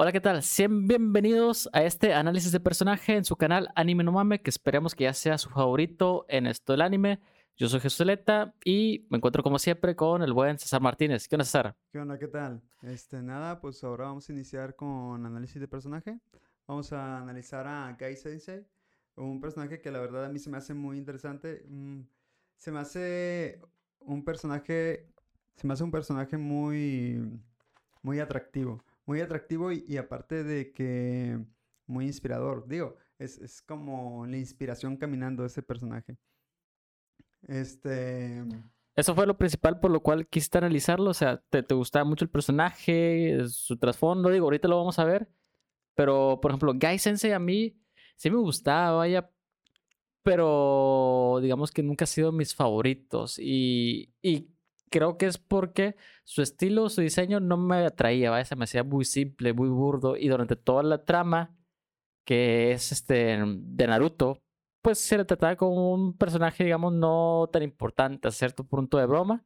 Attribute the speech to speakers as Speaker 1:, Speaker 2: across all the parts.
Speaker 1: Hola, ¿qué tal? Sean bienvenidos a este análisis de personaje en su canal Anime No Mame, que esperemos que ya sea su favorito en esto del anime. Yo soy Jesús Leta y me encuentro como siempre con el buen César Martínez. ¿Qué onda, César?
Speaker 2: ¿Qué onda? ¿Qué tal? Este, nada, pues ahora vamos a iniciar con análisis de personaje. Vamos a analizar a Gai Sensei, un personaje que la verdad a mí se me hace muy interesante. Mm, se me hace un personaje, se me hace un personaje muy, muy atractivo muy atractivo y, aparte de que muy inspirador. Digo, es, es, como la inspiración caminando ese personaje. Este...
Speaker 1: Eso fue lo principal por lo cual quisiste analizarlo. O sea, te, te gustaba mucho el personaje, su trasfondo. Digo, ahorita lo vamos a ver. Pero, por ejemplo, Guy Sensei a mí sí me gustaba, vaya. Pero digamos que nunca ha sido mis favoritos. Y, y creo que es porque su estilo, su diseño no me atraía, ¿vale? se me hacía muy simple, muy burdo y durante toda la trama que es este de Naruto, pues se le trataba como un personaje, digamos, no tan importante a cierto punto de broma.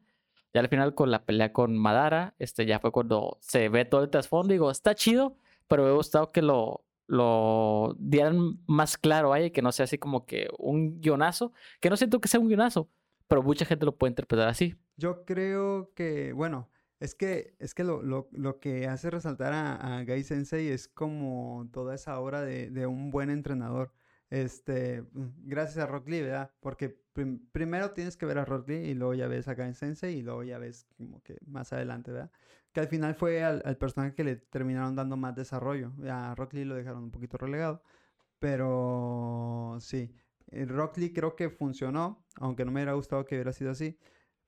Speaker 1: Ya al final con la pelea con Madara, este ya fue cuando se ve todo el trasfondo, digo, está chido, pero me ha gustado que lo, lo dieran más claro, vaya, que no sea así como que un guionazo, que no siento que sea un guionazo, pero mucha gente lo puede interpretar así.
Speaker 2: Yo creo que, bueno, es que, es que lo, lo, lo que hace resaltar a, a, Gai Sensei es como toda esa obra de, de un buen entrenador. Este, mm, gracias a Rock Lee, ¿verdad? Porque primero tienes que ver a Rock Lee y luego ya ves a Gai Sensei y luego ya ves como que más adelante, ¿verdad? Que al final fue al, al personaje que le terminaron dando más desarrollo. A Rock Lee lo dejaron un poquito relegado. Pero sí, eh, Rock Lee creo que funcionó, aunque no me hubiera gustado que hubiera sido así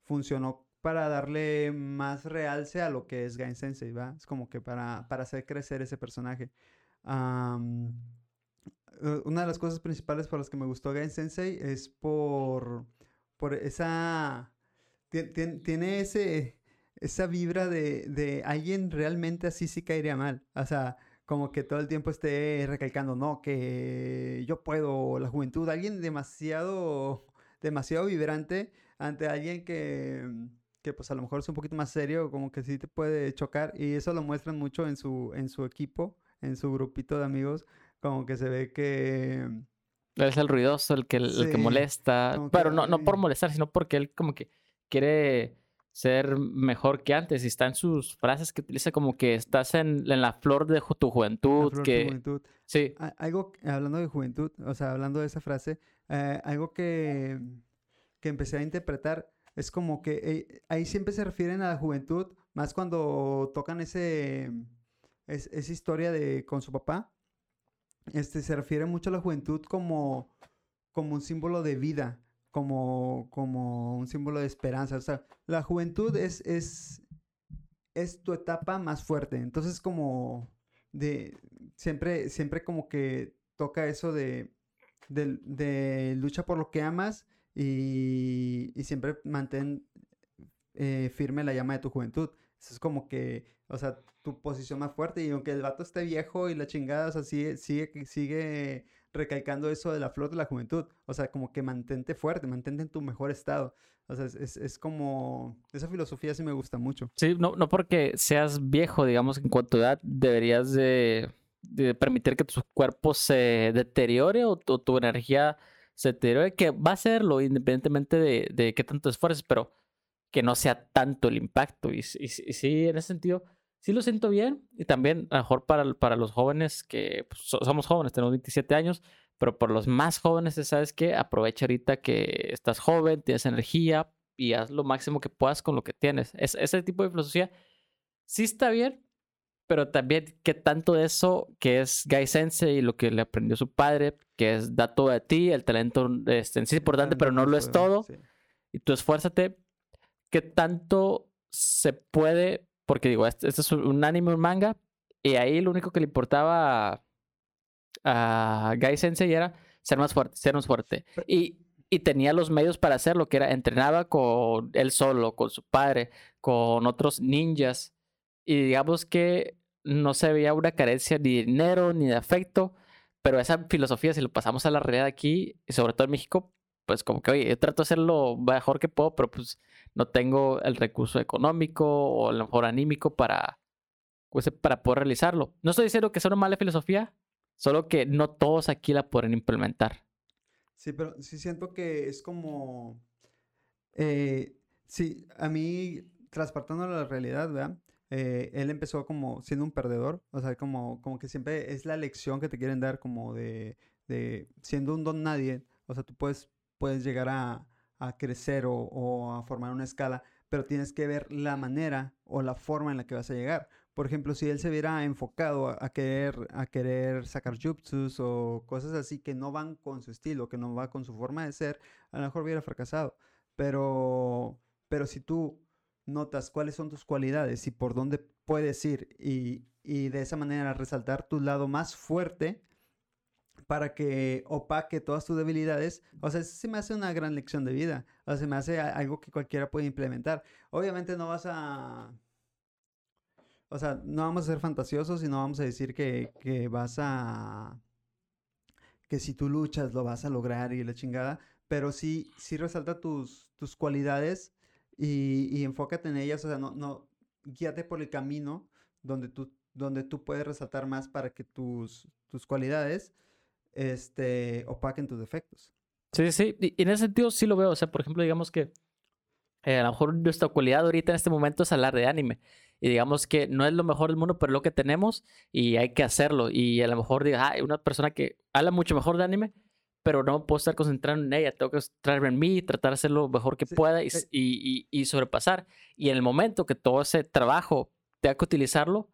Speaker 2: funcionó para darle más realce a lo que es Gain Sensei, ¿va? Es como que para, para hacer crecer ese personaje. Eh, una de las cosas principales por las que me gustó Gain Sensei es por, por esa... Tiene ese, esa vibra de, de alguien realmente así sí caería mal. O sea, como que todo el tiempo esté recalcando, no, que yo puedo, la juventud, alguien demasiado, demasiado vibrante ante alguien que, que pues a lo mejor es un poquito más serio, como que sí te puede chocar y eso lo muestran mucho en su, en su equipo, en su grupito de amigos, como que se ve que...
Speaker 1: Es el ruidoso, el que, el que molesta, pero no, no por molestar, sino porque él como que quiere ser mejor que antes y está en sus frases que utiliza como que estás en, en la flor de tu juventud. que... juventud.
Speaker 2: Sí. Algo, hablando de juventud, o sea, hablando de esa frase, eh, algo que que empecé a interpretar es como que eh, ahí siempre se refieren a la juventud, más cuando tocan ese, esa historia de con su papá. Este, se refiere mucho a la juventud como, como un símbolo de vida, como, como un símbolo de esperanza. O sea, la juventud es, es, es tu etapa más fuerte. Entonces, como de, siempre, siempre como que toca eso de, de, lucha por lo que amas y, siempre mantén eh, firme la llama de tu juventud. Eso es como que, o sea, tu posición más fuerte. Y aunque el vato esté viejo y la chingada, o sea, sigue, sigue, sigue recalcando eso de la flor de la juventud. O sea, como que mantente fuerte, mantente en tu mejor estado. O sea, es, es, como... Esa filosofía sí me gusta mucho.
Speaker 1: Sí, no, no porque seas viejo, digamos, en cuanto a edad, deberías de, permitir que tu cuerpo se deteriore o tu energía se te que va a serlo independientemente de, de qué tanto esfuerces, pero que no sea tanto el impacto. Y, y, sí, en ese sentido, sí lo siento bien. Y también, a lo mejor para, para los jóvenes que pues, somos jóvenes, tenemos 27 años, pero por los más jóvenes, ¿sabes qué? Aprovecha ahorita que estás joven, tienes energía y haz lo máximo que puedas con lo que tienes. Es, ese tipo de filosofía sí está bien, pero también qué tanto de eso que es Guy Sensei y lo que le aprendió su padre, que es da todo a ti, el talento este, sí es importante, pero no lo es todo. Y tú esfuérzate, qué tanto se puede, porque digo, este, este, es un anime, un manga, y ahí lo único que le importaba a, a Guy Sensei era ser más fuerte, ser más fuerte. Y, y tenía los medios para hacerlo, que era entrenaba con él solo, con su padre, con otros ninjas y digamos que no se veía una carencia ni de dinero ni de afecto, pero esa filosofía, si lo pasamos a la realidad aquí, y sobre todo en México, pues como que, oye, yo trato de hacer lo mejor que puedo, pero pues no tengo el recurso económico o a lo mejor anímico para pues, para poder realizarlo. No estoy diciendo que sea una mala filosofía, solo que no todos aquí la pueden implementar.
Speaker 2: Sí, pero sí siento que es como... Eh, sí, a mí, transportándolo a la realidad, ¿verdad? Eh, él empezó como siendo un perdedor, o sea, como, como que siempre es la lección que te quieren dar como de, de siendo un don nadie, o sea, tú puedes, puedes llegar a, a crecer o, o, a formar una escala, pero tienes que ver la manera o la forma en la que vas a llegar. Por ejemplo, si él se hubiera enfocado a, a querer, a querer sacar jutsus o cosas así que no van con su estilo, que no va con su forma de ser, a lo mejor hubiera fracasado. Pero, pero si tú notas cuáles son tus cualidades y por dónde puedes ir y, y de esa manera resaltar tu lado más fuerte, para que opaque todas tus debilidades, o sea, se me hace una gran lección de vida, o sea, se me hace algo que cualquiera puede implementar. Obviamente no vas a, o sea, no vamos a ser fantasiosos y no vamos a decir que, que vas a, que si tú luchas lo vas a lograr y la chingada, pero sí, sí resalta tus, tus cualidades y, y enfócate en ellas, o sea, no, no, guíate por el camino donde tú, donde tú puedes resaltar más para que tus, tus cualidades este, opaquen tus defectos.
Speaker 1: Sí, sí, y en ese sentido sí lo veo. O sea, por ejemplo, digamos que eh, a lo mejor nuestra cualidad ahorita en este momento es hablar de anime. Y digamos que no es lo mejor del mundo, pero es lo que tenemos y hay que hacerlo. Y a lo mejor diga, ah, una persona que habla mucho mejor de anime, pero no puedo estar concentrado en ella. Tengo que centrarme en mí, tratar de hacer lo mejor que
Speaker 2: Sí,
Speaker 1: pueda y,
Speaker 2: eh.
Speaker 1: y, y, y sobrepasar. Y en el momento que todo ese trabajo tenga que utilizarlo,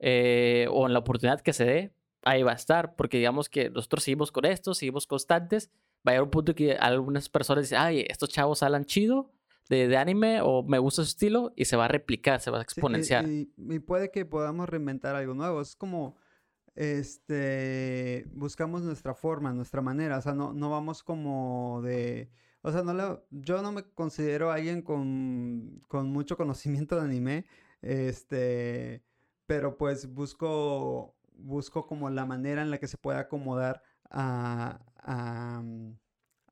Speaker 1: eh, o en la oportunidad que se dé, ahí va a estar, porque digamos que nosotros seguimos con esto, seguimos constantes, va a llegar un punto que algunas personas dicen, ay, estos chavos hablan chido de, de anime o me gusta su estilo y se va a replicar, se va a
Speaker 2: Sí, y-
Speaker 1: exponenciar.
Speaker 2: y, puede que podamos reinventar algo nuevo. Es como, este, buscamos nuestra forma, nuestra manera. O sea, no, no vamos como de, o sea, no le- yo no me considero alguien con, con mucho conocimiento de anime, este, pero pues busco, busco como la manera en la que se puede acomodar a, a, mm,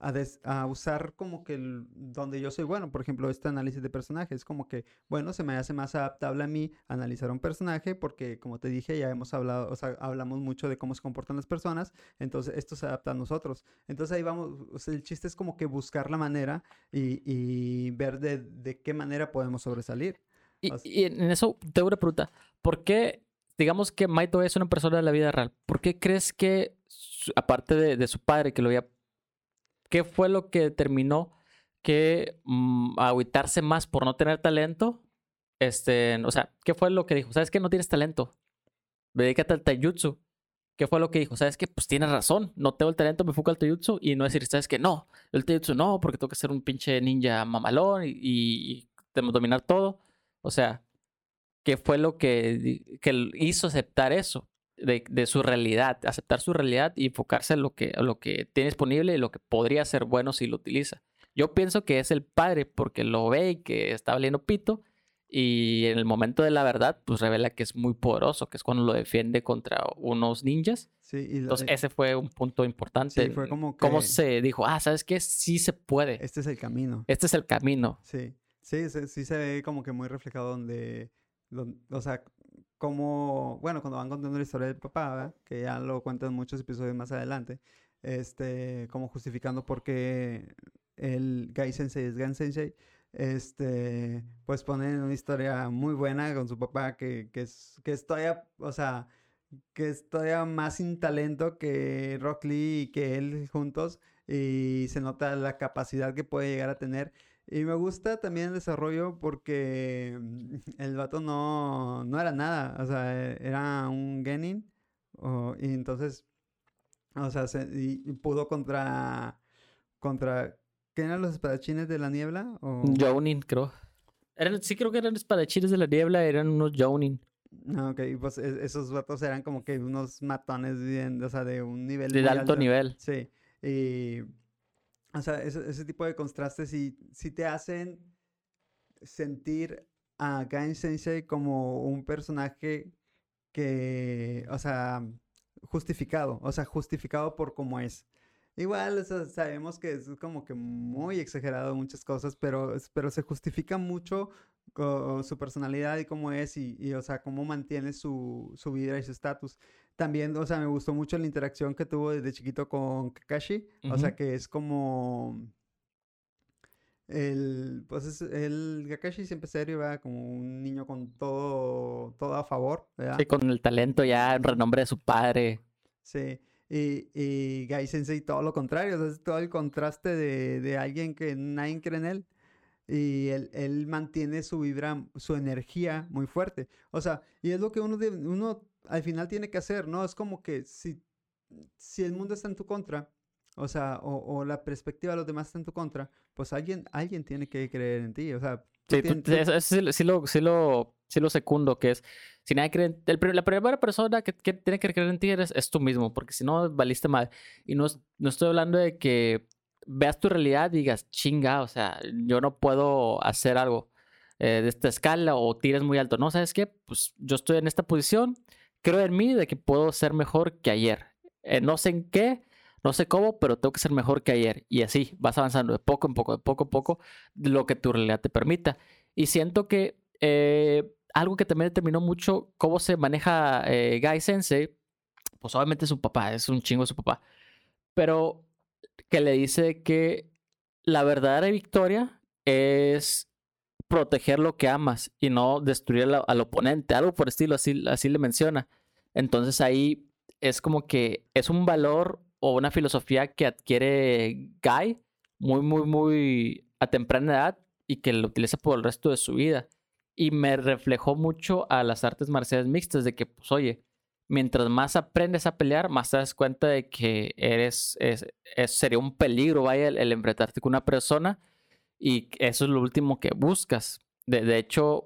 Speaker 2: a des- a usar como que el- donde yo soy bueno, por ejemplo, este análisis de personajes, como que, bueno, se me hace más adaptable a mí analizar un personaje porque, como te dije, ya hemos hablado, o sea, hablamos mucho de cómo se comportan las personas, entonces esto se adapta a nosotros. Entonces ahí vamos, o sea, el chiste es como que buscar la manera y, y ver de, de qué manera podemos sobresalir.
Speaker 1: Y,
Speaker 2: o sea-
Speaker 1: y en eso tengo una pregunta. ¿Por qué, digamos que Maito es una persona de la vida real? ¿Por qué crees que, aparte de, su padre que lo había... ¿Qué fue lo que determinó que mm, agüitarse más por no tener talento? Este, o sea, ¿qué fue lo que dijo? ¿Sabes que no tienes talento? Dedícate al taijutsu. ¿Qué fue lo que dijo? ¿Sabes qué? Pues tienes razón. No tengo el talento, me enfoco al taijutsu. Y no decir, ¿sabes qué? No, el taijutsu no, porque tengo que ser un pinche ninja mamalón y, y, y dominar todo. O sea, ¿qué fue lo que, que hizo aceptar eso? De, de su realidad, aceptar su realidad y enfocarse en lo que, lo que tiene disponible y lo que podría ser bueno si lo utiliza. Yo pienso que es el padre porque lo ve y que está valiendo pito y en el momento de la verdad pues revela que es muy poderoso, que es cuando lo defiende contra unos ninjas.
Speaker 2: Sí, y
Speaker 1: Entonces ese fue un punto importante.
Speaker 2: Sí, fue como
Speaker 1: Cómo
Speaker 2: que-
Speaker 1: se dijo, ah, ¿sabes qué? Sí se puede.
Speaker 2: este es el camino.
Speaker 1: Este es el camino.
Speaker 2: Sí, sí, se- sí se ve como que muy reflejado donde, don- o sea, como, bueno, cuando van contando la historia del papá, ¿verdad? Que ya lo cuentan en muchos episodios más adelante, este, como justificando por qué el Gai Sensei es Gan Sensei, este, pues ponen una historia muy buena con su papá que, que es, que es todavía, o sea, que es todavía más sin talento que Rock Lee y que él juntos y se nota la capacidad que puede llegar a tener. Y me gusta también el desarrollo porque mm, el vato no, no era nada, o sea, e- era un genin y entonces, o sea, se- y, y pudo contra, contra, ¿qué eran los espadachines de la niebla? O,
Speaker 1: Jounin, creo. Eran, sí, creo que eran espadachines de la niebla, eran unos Jounin.
Speaker 2: no, ok, y pues e- esos vatos eran como que unos matones bien, o sea, de un nivel
Speaker 1: De
Speaker 2: muy
Speaker 1: alto nivel.
Speaker 2: Sí, y, o sea, ese, ese tipo de contrastes sí, sí te hacen sentir a Gain Sensei como un personaje que, o sea, justificado, o sea, justificado por cómo es. Igual, o sea, sabemos que es como que muy exagerado muchas cosas, pero, pero se justifica mucho su personalidad y cómo es y, o sea, cómo mantiene su, su vida y su estatus. También, o sea, me gustó mucho la interacción que tuvo desde chiquito con Kakashi, o sea, que es como... El, pues el Kakashi siempre serio, ¿verdad? Como un niño con todo, todo a favor, ¿verdad?
Speaker 1: Sí, con el talento ya, en renombre de su padre.
Speaker 2: Sí, y, y Gai Sensei todo lo contrario, o sea, es todo el contraste de, de alguien que nadie cree en él y él, él, mantiene su vibra, su energía muy fuerte. O sea, y es lo que uno, de, uno al final tiene que hacer, ¿no? Es como que si, si el mundo está en tu contra, o sea, o, la perspectiva de los demás está en tu contra, pues alguien, alguien tiene que creer en ti, o sea...
Speaker 1: Sí, sí, lo, sí, lo, sí lo secundo, que es, si nadie cree, el, la primera persona que, que, tiene que creer en ti eres, es tú mismo, porque si no, valiste mal. Y no, no estoy hablando de que veas tu realidad y digas, chinga, o sea, yo no puedo hacer algo eh, de esta escala o tires muy alto. No, ¿sabes qué? Pues yo estoy en esta posición, creo en mí de que puedo ser mejor que ayer. Eh, no sé en qué, no sé cómo, pero tengo que ser mejor que ayer. Y así vas avanzando de poco en poco, de poco en poco, lo que tu realidad te permita. Y siento que eh, algo que también determinó mucho cómo se maneja eh, Guy Sensei, pues obviamente su papá, es un chingo su papá. Pero que le dice que la verdadera victoria es proteger lo que amas y no destruir al, oponente, algo por estilo, así, así le menciona. Entonces ahí es como que es un valor o una filosofía que adquiere Guy muy, muy, muy a temprana edad y que lo utiliza por el resto de su vida. Y me reflejó mucho a las artes marciales mixtas de que, pues, oye, mientras más aprendes a pelear, más te das cuenta de que eres, es, sería un peligro, vaya, el, enfrentarte con una persona y eso es lo último que buscas. De, hecho,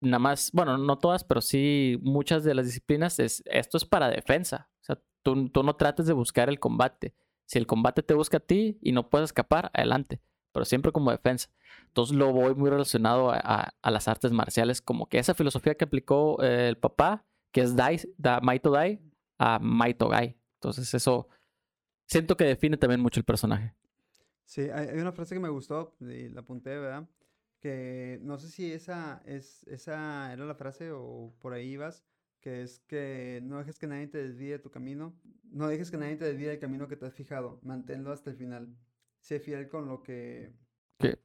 Speaker 1: nada más, bueno, no todas, pero sí muchas de las disciplinas, es, esto es para defensa. O sea, tú, tú no trates de buscar el combate. Si el combate te busca a ti y no puedes escapar, adelante, pero siempre como defensa. Entonces lo voy muy relacionado a, las artes marciales, como que esa filosofía que aplicó eh, el papá que es Dai, da Maito Dai a Maito Gai. Entonces eso siento que define también mucho el personaje.
Speaker 2: Sí, hay una frase que me gustó y la apunté, ¿verdad? Que no sé si esa, es, esa era la frase o por ahí ibas, que es que no dejes que nadie te desvíe de tu camino, no dejes que nadie te desvíe del camino que te has fijado, manténlo hasta el final. Sé fiel con lo que...
Speaker 1: ¿Qué?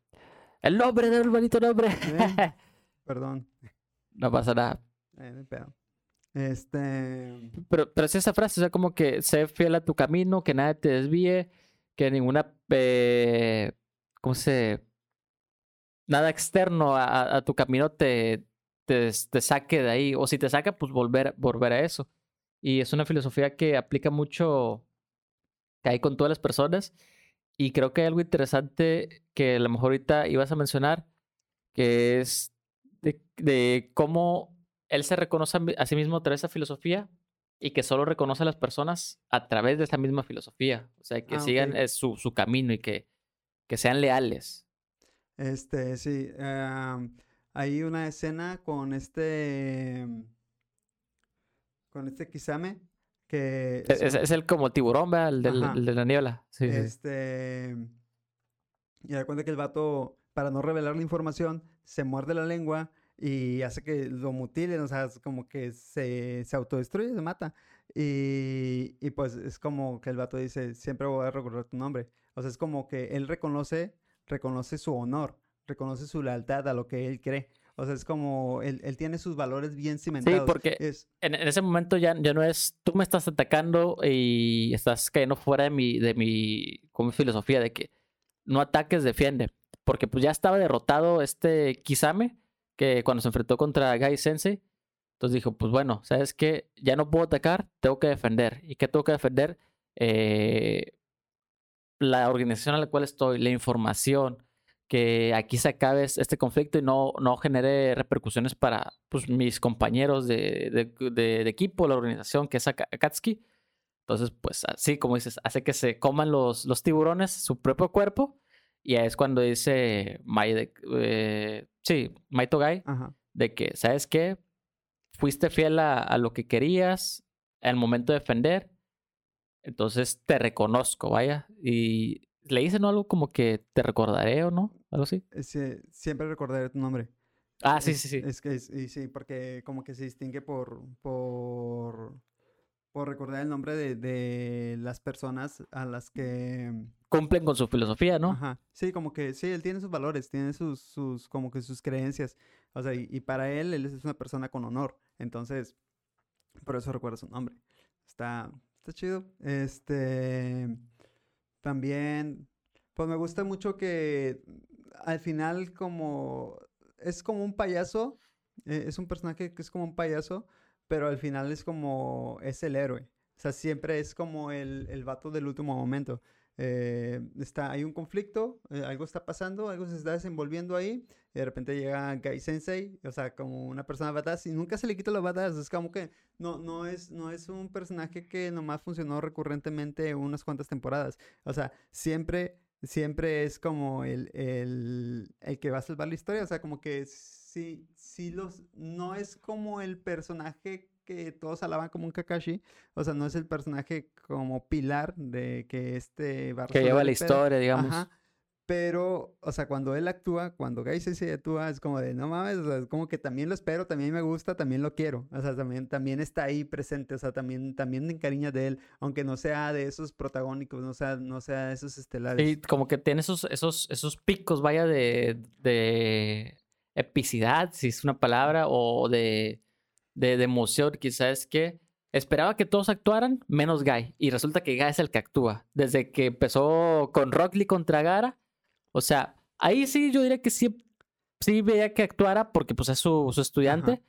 Speaker 1: El nombre del bonito nombre.
Speaker 2: ¿Eh? Perdón.
Speaker 1: No pasa nada.
Speaker 2: Eh, este.
Speaker 1: Pero, pero es esa frase, o sea, como que sé fiel a tu camino, que nadie te desvíe, que ninguna. Eh, ¿Cómo se.? Nada externo a, tu camino te, te, saque de ahí. O si te saca, pues volver, volver a eso. Y es una filosofía que aplica mucho. que hay con todas las personas. Y creo que hay algo interesante que a lo mejor ahorita ibas a mencionar, que es de, de cómo él se reconoce a sí mismo a través de esa filosofía y que solo reconoce a las personas a través de esa misma filosofía. O sea, que ah, sigan eh, su, su, camino y que, que sean leales.
Speaker 2: Este, sí. hay una escena con este. Con este Kisame. Que
Speaker 1: es, es, el como tiburón, ¿verdad? El, del, de la niebla. Sí,
Speaker 2: este. Y da cuenta que el vato, para no revelar la información, se muerde la lengua y hace que lo mutilen, o sea, es como que se, se autodestruye, se mata. Y, y, pues es como que el vato dice, siempre voy a recordar tu nombre. O sea, es como que él reconoce, reconoce su honor, reconoce su lealtad a lo que él cree. O sea, es como él, él tiene sus valores bien cimentados.
Speaker 1: Sí, porque
Speaker 2: es...
Speaker 1: en, ese momento ya, ya no es tú me estás atacando y estás cayendo fuera de mi, de mi como filosofía de que no ataques, defiende. Porque pues ya estaba derrotado este Kisame que cuando se enfrentó contra Gai Sensei, entonces dijo, pues bueno, ¿sabes qué? Ya no puedo atacar, tengo que defender. ¿Y qué tengo que defender? Eh, la organización a la cual estoy, la información, que aquí se acabe este conflicto y no, no genere repercusiones para pues, mis compañeros de, de, equipo, la organización que es Akatsuki. Entonces, pues así como dices, hace que se coman los, los tiburones su propio cuerpo y es cuando dice Mai de, eh, sí, Maito Gai, de que, ¿sabes qué? Fuiste fiel a, lo que querías al momento de defender, entonces te reconozco, vaya. Y le dicen algo como que te recordaré o no, algo así.
Speaker 2: Sí, siempre recordaré tu nombre.
Speaker 1: Ah, sí, sí, sí.
Speaker 2: Es que es- y sí, porque como que se distingue por, por, por recordar el nombre de, de las personas a las que...
Speaker 1: Cumplen con su filosofía, ¿no?
Speaker 2: Ajá. Sí, como que sí, él tiene sus valores, tiene sus, sus, como que sus creencias. O sea, y, y para él, él es una persona con honor. Entonces, por eso recuerda su nombre. Está, está chido. Este, también, pues me gusta mucho que al final como, es como un payaso, eh, es un personaje que es como un payaso, pero al final es como, es el héroe. O sea, siempre es como el, el vato del último momento. Eh, está, hay un conflicto, eh, algo está pasando, algo se está desenvolviendo ahí, y de repente llega Gai Sensei, o sea, como una persona badass, y nunca se le quita los badass, es como que no, no, es, no es un personaje que nomás funcionó recurrentemente unas cuantas temporadas, o sea, siempre, siempre es como el, el, el que va a salvar la historia, o sea, como que sí, sí los, no es como el personaje que todos alaban como un Kakashi, o sea, no es el personaje como pilar de que este a
Speaker 1: Que lleva la historia, digamos.
Speaker 2: Ajá. Pero, o sea, cuando él actúa, cuando Gai Sensei actúa, es como de, no mames, o sea, es como que también lo espero, también me gusta, también lo quiero. O sea, también, también está ahí presente, o sea, también, también encariña de él, aunque no sea de esos protagónicos, no sea, no sea de esos estelares.
Speaker 1: Y como que tiene esos, esos, esos picos, vaya, de, de epicidad, si es una palabra, o de, de, de emoción. Quizás que esperaba que todos actuaran, menos Guy. Y resulta que Guy es el que actúa. Desde que empezó con Rock Lee contra Gara. O sea, ahí sí yo diría que sí, sí veía que actuara porque pues es su, su estudiante.
Speaker 2: Ajá.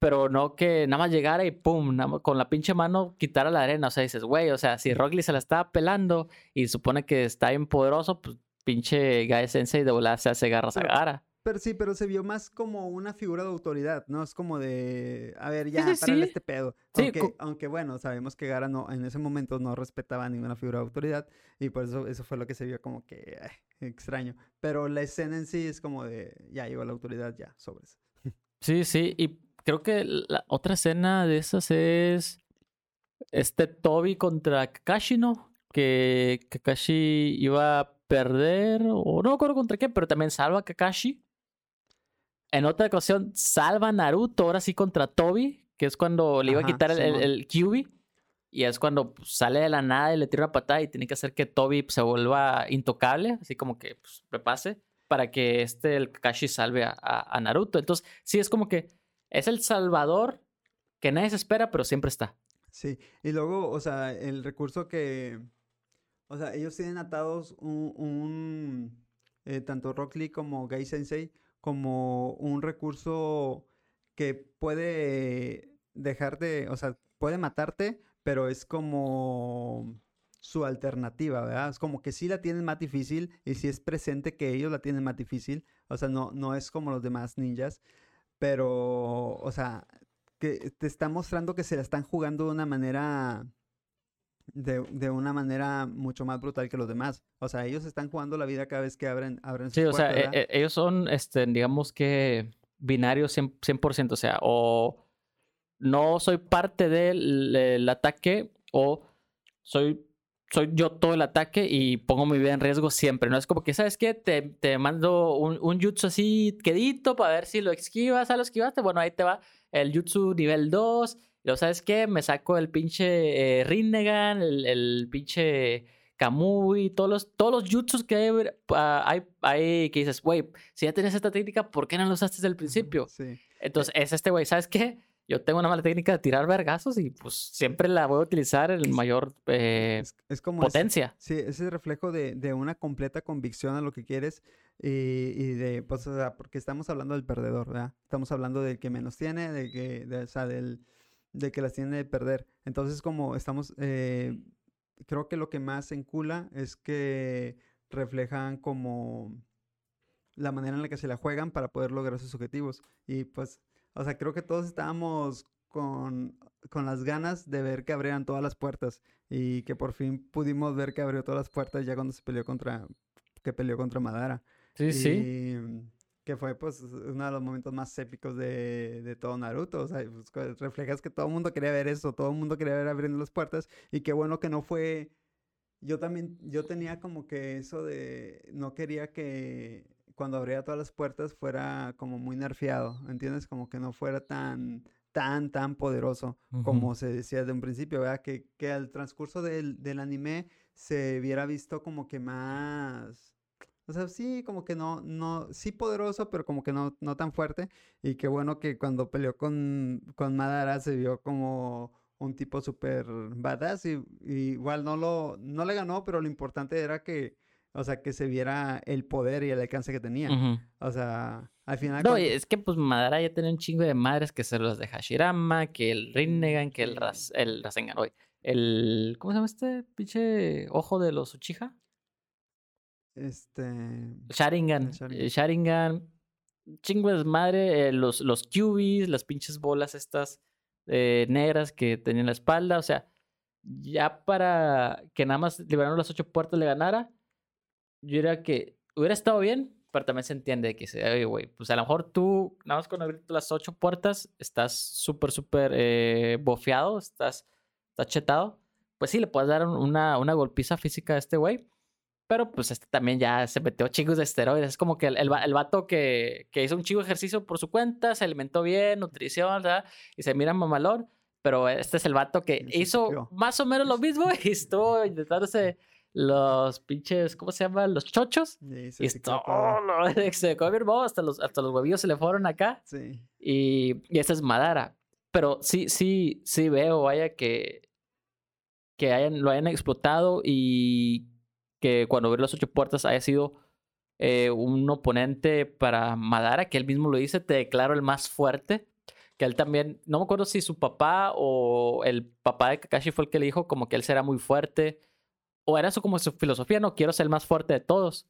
Speaker 1: Pero no que nada más llegara y pum, nada más con la pinche mano quitara la arena. O sea, dices, güey, o sea, si Rock Lee se la estaba pelando y supone que está bien poderoso, pues pinche Guy Sensei de volada se hace garras a Gara.
Speaker 2: Pero sí, pero se vio más como una figura de autoridad, ¿no? Es como de, a ver, ya,
Speaker 1: sí,
Speaker 2: este pedo.
Speaker 1: Sí,
Speaker 2: aunque, aunque bueno, sabemos que Gara no, en ese momento no respetaba ninguna figura de autoridad y por eso eso fue lo que se vio como que ay, extraño. Pero la escena en sí es como de, ya llegó la autoridad, ya, sobres.
Speaker 1: Sí, sí, y creo que la otra escena de esas es este Toby contra Kakashi, ¿no? Que Kakashi iba a perder, o no me acuerdo contra qué, pero también salva a Kakashi. En otra ocasión salva a Naruto, ahora sí contra Toby, que es cuando le iba a quitar el, el, el Kyuubi. Y es cuando pues, sale de la nada y le tira una patada y tiene que hacer que Toby pues, se vuelva intocable, así como que pues, repase, para que este, el Kakashi salve a, a- a Naruto. Entonces, sí, es como que es el salvador que nadie se espera, pero siempre está.
Speaker 2: Sí, y luego, o sea, el recurso que, o sea, ellos tienen atados un, un, eh, tanto Rock Lee como Gai Sensei, como un recurso que puede dejar de, o sea, puede matarte, pero es como su alternativa, ¿verdad? Es como que sí la tienen más difícil y sí es presente que ellos la tienen más difícil, o sea, no, no es como los demás ninjas, pero, o sea, que te está mostrando que se la están jugando de una manera de, de una manera mucho más brutal que los demás. O sea, ellos están jugando la vida cada vez que abren, abren sus
Speaker 1: Sí, o sea,
Speaker 2: puertas,
Speaker 1: e- e- ellos son, este, digamos que binarios 100%, 100%, o sea, o no soy parte del el ataque o soy, soy yo todo el ataque y pongo mi vida en riesgo siempre. No es como que, ¿sabes qué? Te, te mando un, un jutsu así quedito para ver si lo esquivas, ¿a lo esquivaste? Bueno, ahí te va el jutsu nivel 2. Luego, ¿sabes qué? Me saco el pinche eh, Rinnegan, el, el pinche Kamui, todos los, todos los jutsus que hay, ah, hay, hay que dices, güey, si ya tienes esta técnica, ¿por qué no lo usaste desde el principio?
Speaker 2: Sí.
Speaker 1: Entonces, es este güey, ¿sabes qué? Yo tengo una mala técnica de tirar vergazos y pues siempre la voy a utilizar en mayor eh,
Speaker 2: Es, es como ese-
Speaker 1: potencia.
Speaker 2: Sí, ese reflejo de, de una completa convicción a lo que quieres y, y de, pues, o sea, porque estamos hablando del perdedor, ¿verdad? Estamos hablando del que menos tiene, de que, de, o sea, del, de que las tiene de perder. Entonces, como estamos, eh, creo que lo que más encula es que reflejan como la manera en la que se la juegan para poder lograr sus objetivos. Y pues, o sea, creo que todos estábamos con, con las ganas de ver que abrieran todas las puertas y que por fin pudimos ver que abrió todas las puertas ya cuando se peleó contra, que peleó contra Madara.
Speaker 1: Sí, sí.
Speaker 2: Y mm, que fue pues uno de los momentos más épicos de, de todo Naruto. O sea, pues, reflejas que todo el mundo quería ver eso, todo el mundo quería ver abriendo las puertas y qué bueno que no fue... Yo también, yo tenía como que eso de, no quería que, cuando abría todas las puertas fuera como muy nerfeado, ¿entiendes? Como que no fuera tan, tan, tan poderoso como se decía desde un principio, ¿verdad? Que, que al transcurso del, del anime se hubiera visto como que más... O sea, sí, como que no, no, sí poderoso, pero como que no, no tan fuerte. Y qué bueno que cuando peleó con, con Madara se vio como un tipo súper badass. Y, igual no lo, no le ganó, pero lo importante era que, o sea, que se viera el poder y el alcance que tenía. O sea, al final...
Speaker 1: No, es que pues Madara ya tenía un chingo de madres que se los de Hashirama, que el Rinnegan, que el, Ras, el Rasengan, hoy el. ¿Cómo se llama este pinche ojo de los Uchiha?
Speaker 2: Este.
Speaker 1: Sharingan. Sharingan. Chingo de madre. Eh, los, los cubies, las pinches bolas estas eh, negras que tenían la espalda. O sea, ya para que nada más liberaron las ocho puertas le ganara, yo diría que hubiera estado bien, pero también se entiende que oye, güey, pues a lo mejor tú, nada más con abrir las ocho puertas, estás súper, súper eh, bofeado, estás está chetado, pues sí, le puedes dar una, una golpiza física a este güey. Pero pues este también ya se metió chingos de esteroides. Es como que el, el, vato que, que, hizo un chingo de ejercicio por su cuenta, se alimentó bien, nutrición, ¿verdad? Y se mira mamalón. Pero este es el vato que hizo más o menos lo mismo y estuvo intentándose los pinches, ¿cómo se llama? Los chochos. y esto, oh, se comió hasta los, hasta los huevillos se le fueron acá.
Speaker 2: Sí.
Speaker 1: Y, y esta es Madara. Pero sí, sí, sí veo, vaya, que, que hayan, lo hayan explotado y que cuando abrió las ocho puertas haya sido eh, un oponente para Madara, que él mismo lo dice, te declaro el más fuerte. Que él también, no me acuerdo si su papá o el papá de Kakashi fue el que le dijo como que él será muy fuerte. O era eso como su filosofía, no quiero ser el más fuerte de todos.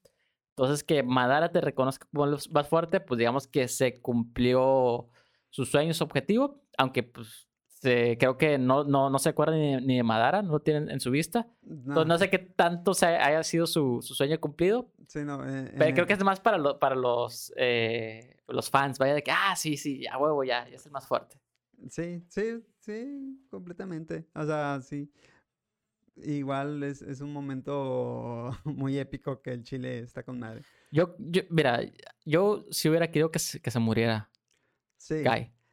Speaker 1: Entonces que Madara te reconozca como el más fuerte, pues digamos que se cumplió su sueño, su objetivo, aunque pues creo que no, no, no se acuerda ni, de Madara, no lo tienen en su vista. No. Entonces no sé qué tanto se haya sido su, su sueño cumplido.
Speaker 2: Sí, no.
Speaker 1: Eh, pero creo que es más para, para los, eh, los fans, vaya de que, ah, sí, sí, a huevo, ya, ya es el más fuerte.
Speaker 2: Sí, sí, sí, completamente. O sea, sí. Igual es, es un momento muy épico que el Chile está con madre.
Speaker 1: Yo, yo mira, yo si hubiera querido que se, que se muriera.
Speaker 2: Sí.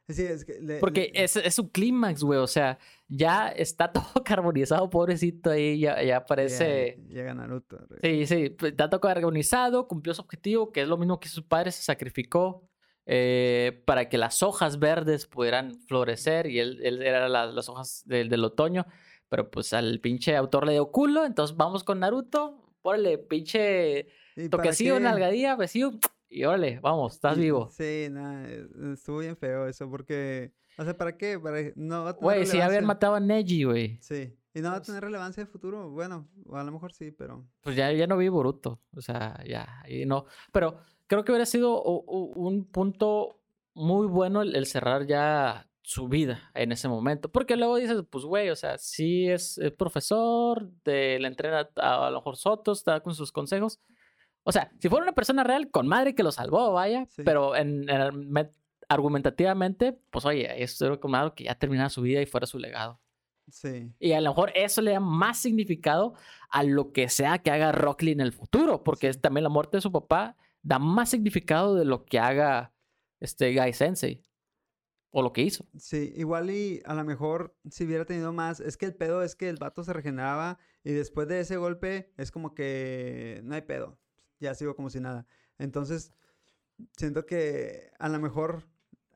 Speaker 2: Sí, es que
Speaker 1: Porque Es, es, su clímax, güey. O sea, ya está todo carbonizado, pobrecito ahí. Ya, ya parece.
Speaker 2: Llega, Naruto.
Speaker 1: Sí, sí. Pues, está todo carbonizado, cumplió su objetivo, que es lo mismo que su padre se sacrificó eh, para que las hojas verdes pudieran florecer. Y él, él era las hojas del, del otoño. Pero pues al pinche autor le dio culo. Entonces vamos con Naruto. Ponle pinche toquecillo, nalgadía, besío y órale, vamos, estás vivo.
Speaker 2: Sí, nada, eh, estuvo bien feo eso, porque, o sea, ¿para qué? Para, no
Speaker 1: Güey, si habían matado a Neji, güey.
Speaker 2: Sí, y no va a tener relevancia de futuro, bueno, a lo mejor sí, pero...
Speaker 1: Pues ya, ya no vi Boruto, o sea, ya, y no, pero creo que hubiera sido un punto muy bueno el, cerrar ya su vida en ese momento. Porque luego dices, pues, güey, o sea, sí es, el profesor, de, le entrena a, a, lo mejor Soto, está con sus consejos, o sea, si fuera una persona real, con madre que lo salvó, vaya. Pero en, argumentativamente, pues oye, eso era como algo que ya terminara su vida y fuera su legado.
Speaker 2: Sí.
Speaker 1: Y a lo mejor eso le da más significado a lo que sea que haga Rockley en el futuro, porque también la muerte de su papá da más significado de lo que haga este Guy Sensei. O lo que hizo.
Speaker 2: Sí, igual y a lo mejor si hubiera tenido más. Es que el pedo es que el vato se regeneraba y después de ese golpe es como que no hay pedo ya sigo como si nada. Entonces, siento que a lo mejor,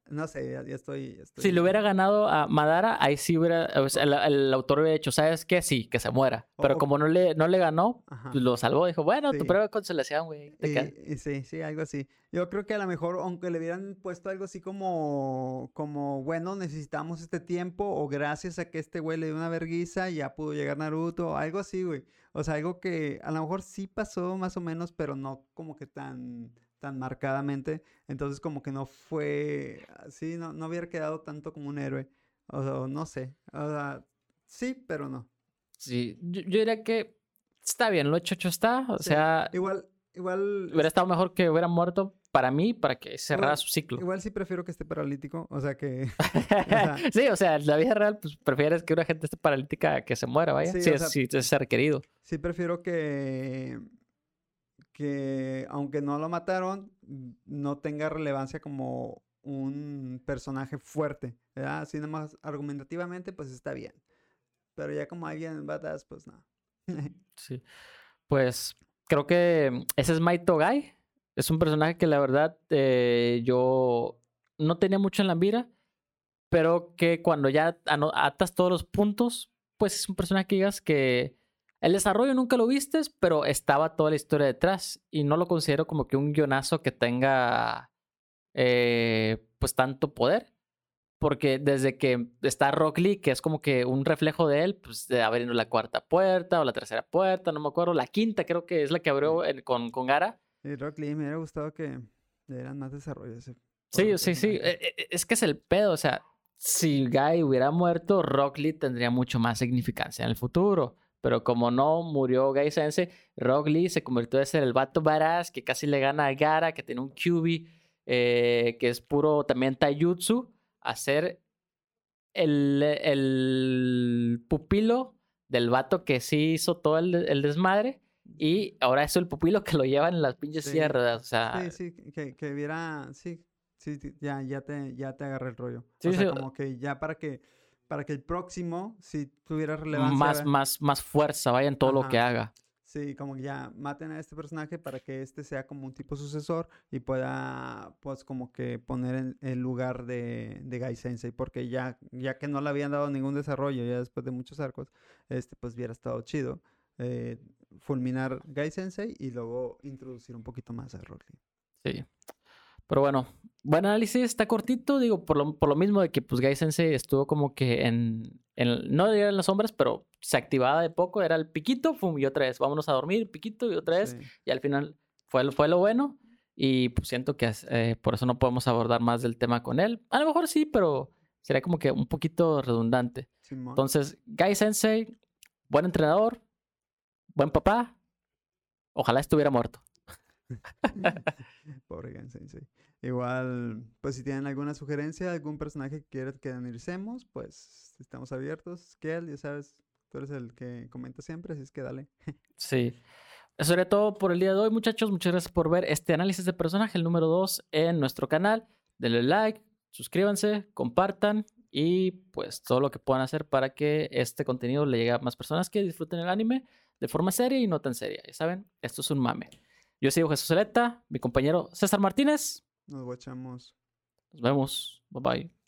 Speaker 2: no sé, ya, estoy,
Speaker 1: Si le hubiera ganado a Madara, ahí sí hubiera, el, autor hubiera dicho, ¿sabes qué? Sí, que se muera. Pero como no le, no le ganó, pues lo salvó. Dijo, bueno, tu prueba de consolación, güey.
Speaker 2: sí, sí, algo así. Yo creo que a lo mejor, aunque le hubieran puesto algo así como, como, bueno, necesitamos este tiempo, o gracias a que este güey le dio una verguiza, ya pudo llegar Naruto, algo así, güey. O sea, algo que a lo mejor sí pasó más o menos, pero no como que tan, tan marcadamente. Entonces como que no fue, sí, no, no hubiera quedado tanto como un héroe. O sea, no sé. O sea, sí, pero no.
Speaker 1: Sí, yo, diría que está bien, lo hecho, hecho está. O sea...
Speaker 2: Igual, igual...
Speaker 1: Hubiera estado mejor que hubiera muerto, para mí, para que cerrara su ciclo.
Speaker 2: Igual sí prefiero que esté paralítico, o sea que...
Speaker 1: sí, o sea, en la vida real, pues prefieres que una gente esté paralítica que se muera, vaya. Sí, sí, es, requerido.
Speaker 2: Sí prefiero que... que aunque no lo mataron, no tenga relevancia como un personaje fuerte, ¿verdad? Así nomás argumentativamente, pues está bien. Pero ya como alguien badass, pues no.
Speaker 1: sí. Pues creo que ese es Maito Guy. Es un personaje que la verdad eh, yo no tenía mucho en la mira, pero que cuando ya atas todos los puntos, pues es un personaje que digas que el desarrollo nunca lo vistes, pero estaba toda la historia detrás y no lo considero como que un guionazo que tenga eh, pues tanto poder. Porque desde que está Rock Lee, que es como que un reflejo de él, pues de abriendo la cuarta puerta o la tercera puerta, no me acuerdo, la quinta creo que es la que abrió con, con Gara.
Speaker 2: Y Rock Lee me hubiera gustado que le dieran más desarrollo ese.
Speaker 1: Sí, sí, sí. E, e, es que es el pedo, o sea, si Guy hubiera muerto, Rock Lee tendría mucho más significancia en el futuro. Pero como no murió Guy Sense, Rock Lee se convirtió en ser el vato badass que casi le gana a Gara, que tiene un QB, eh, que es puro también taijutsu, a ser el, el pupilo del vato que sí hizo todo el, el desmadre. Y ahora es el pupilo que lo llevan en las pinches sierras. O sea,
Speaker 2: sí, sí, que, que viera, sí, Sí, ya, ya te, ya te agarré el rollo. Sí, o sea, como que ya para que, para que el próximo, si tuviera relevancia.
Speaker 1: Más, más, más fuerza, vaya en todo lo que haga.
Speaker 2: Sí, como que ya maten a este personaje para que este sea como un tipo sucesor y pueda, pues, como que poner en el lugar de, de Gai Sensei, porque ya, ya que no le habían dado ningún desarrollo, ya después de muchos arcos, este, pues hubiera estado chido eh, fulminar Gai Sensei y luego introducir un poquito más a Rocky.
Speaker 1: Sí. Pero bueno, buen análisis, está cortito, digo, por lo, por lo mismo de que pues Gai Sensei estuvo como que en, en no diría en las sombras, pero se activaba de poco, era el piquito, fum, y otra vez, vámonos a dormir, piquito, y otra vez, y al final fue, fue lo bueno, y pues siento que eh, por eso no podemos abordar más del tema con él. A lo mejor sí, pero sería como que un poquito redundante. Entonces, Gai Sensei, buen entrenador, buen papá, ojalá estuviera muerto.
Speaker 2: Pobre Sensei. Igual, pues si tienen alguna sugerencia, algún personaje que quieran que analicemos, pues estamos abiertos. Kiel, ya sabes, tú eres el que comenta siempre, así es que dale.
Speaker 1: Sí. Eso sería todo por el día de hoy, muchachos. Muchas gracias por ver este análisis de personaje, el número 2, en nuestro canal. Denle like, suscríbanse, compartan y pues todo lo que puedan hacer para que este contenido le llegue a más personas que disfruten el anime de forma seria y no tan seria. Ya saben, esto es un mame. Yo soy Jesús Zeleta, mi compañero César Martínez.
Speaker 2: Nos guachamos.
Speaker 1: Nos vemos. Bye bye.